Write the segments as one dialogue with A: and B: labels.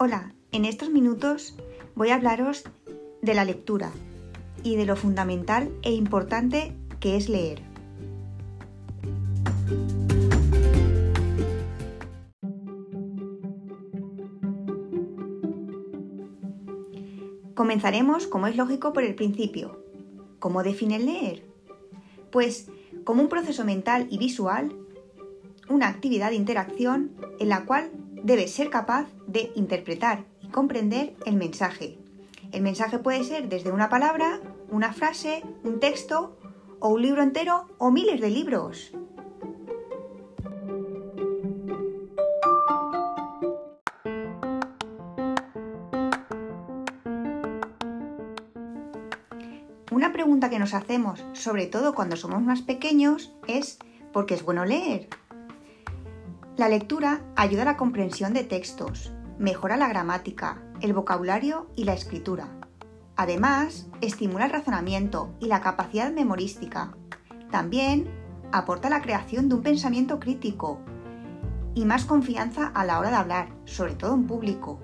A: Hola, en estos minutos voy a hablaros de la lectura y de lo fundamental e importante que es leer. Comenzaremos, como es lógico, por el principio. ¿Cómo define leer? Pues como un proceso mental y visual, una actividad de interacción en la cual debes ser capaz de interpretar y comprender el mensaje. El mensaje puede ser desde una palabra, una frase, un texto o un libro entero o miles de libros. Una pregunta que nos hacemos, sobre todo cuando somos más pequeños, es ¿por qué es bueno leer? La lectura ayuda a la comprensión de textos, mejora la gramática, el vocabulario y la escritura. Además, estimula el razonamiento y la capacidad memorística. También aporta la creación de un pensamiento crítico y más confianza a la hora de hablar, sobre todo en público,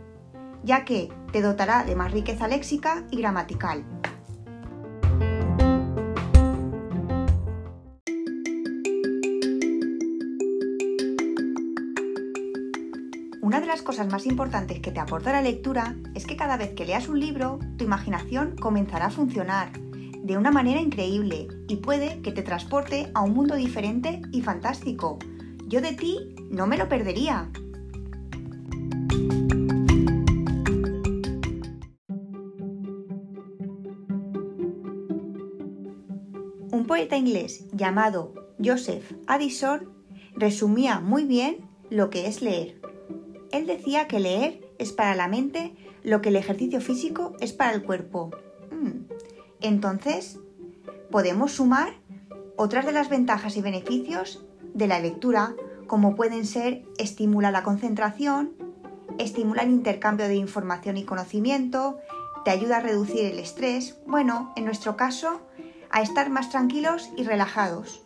A: ya que te dotará de más riqueza léxica y gramatical. Una de las cosas más importantes que te aporta la lectura es que cada vez que leas un libro, tu imaginación comenzará a funcionar de una manera increíble y puede que te transporte a un mundo diferente y fantástico. Yo de ti no me lo perdería. Un poeta inglés llamado Joseph Addison resumía muy bien lo que es leer. Él decía que leer es para la mente lo que el ejercicio físico es para el cuerpo. Mm. Entonces, podemos sumar otras de las ventajas y beneficios de la lectura, como pueden ser estimula la concentración, estimula el intercambio de información y conocimiento, te ayuda a reducir el estrés, bueno, en nuestro caso, a estar más tranquilos y relajados.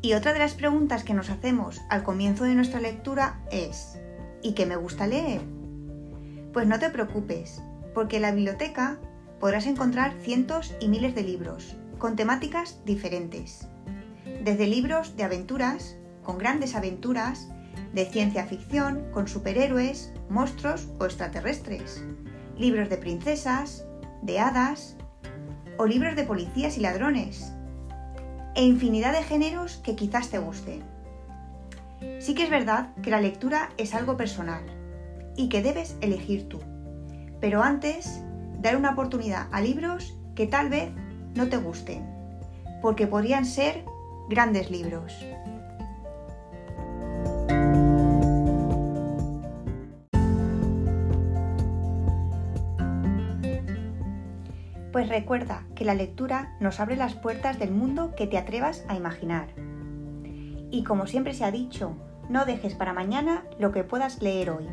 A: Y otra de las preguntas que nos hacemos al comienzo de nuestra lectura es ¿y qué me gusta leer? Pues no te preocupes, porque en la biblioteca podrás encontrar cientos y miles de libros con temáticas diferentes. Desde libros de aventuras, con grandes aventuras, de ciencia ficción, con superhéroes, monstruos o extraterrestres, libros de princesas, de hadas o libros de policías y ladrones, e infinidad de géneros que quizás te gusten. Sí que es verdad que la lectura es algo personal y que debes elegir tú, pero antes dar una oportunidad a libros que tal vez no te gusten, porque podrían ser grandes libros. Pues recuerda que la lectura nos abre las puertas del mundo que te atrevas a imaginar. Y como siempre se ha dicho, no dejes para mañana lo que puedas leer hoy.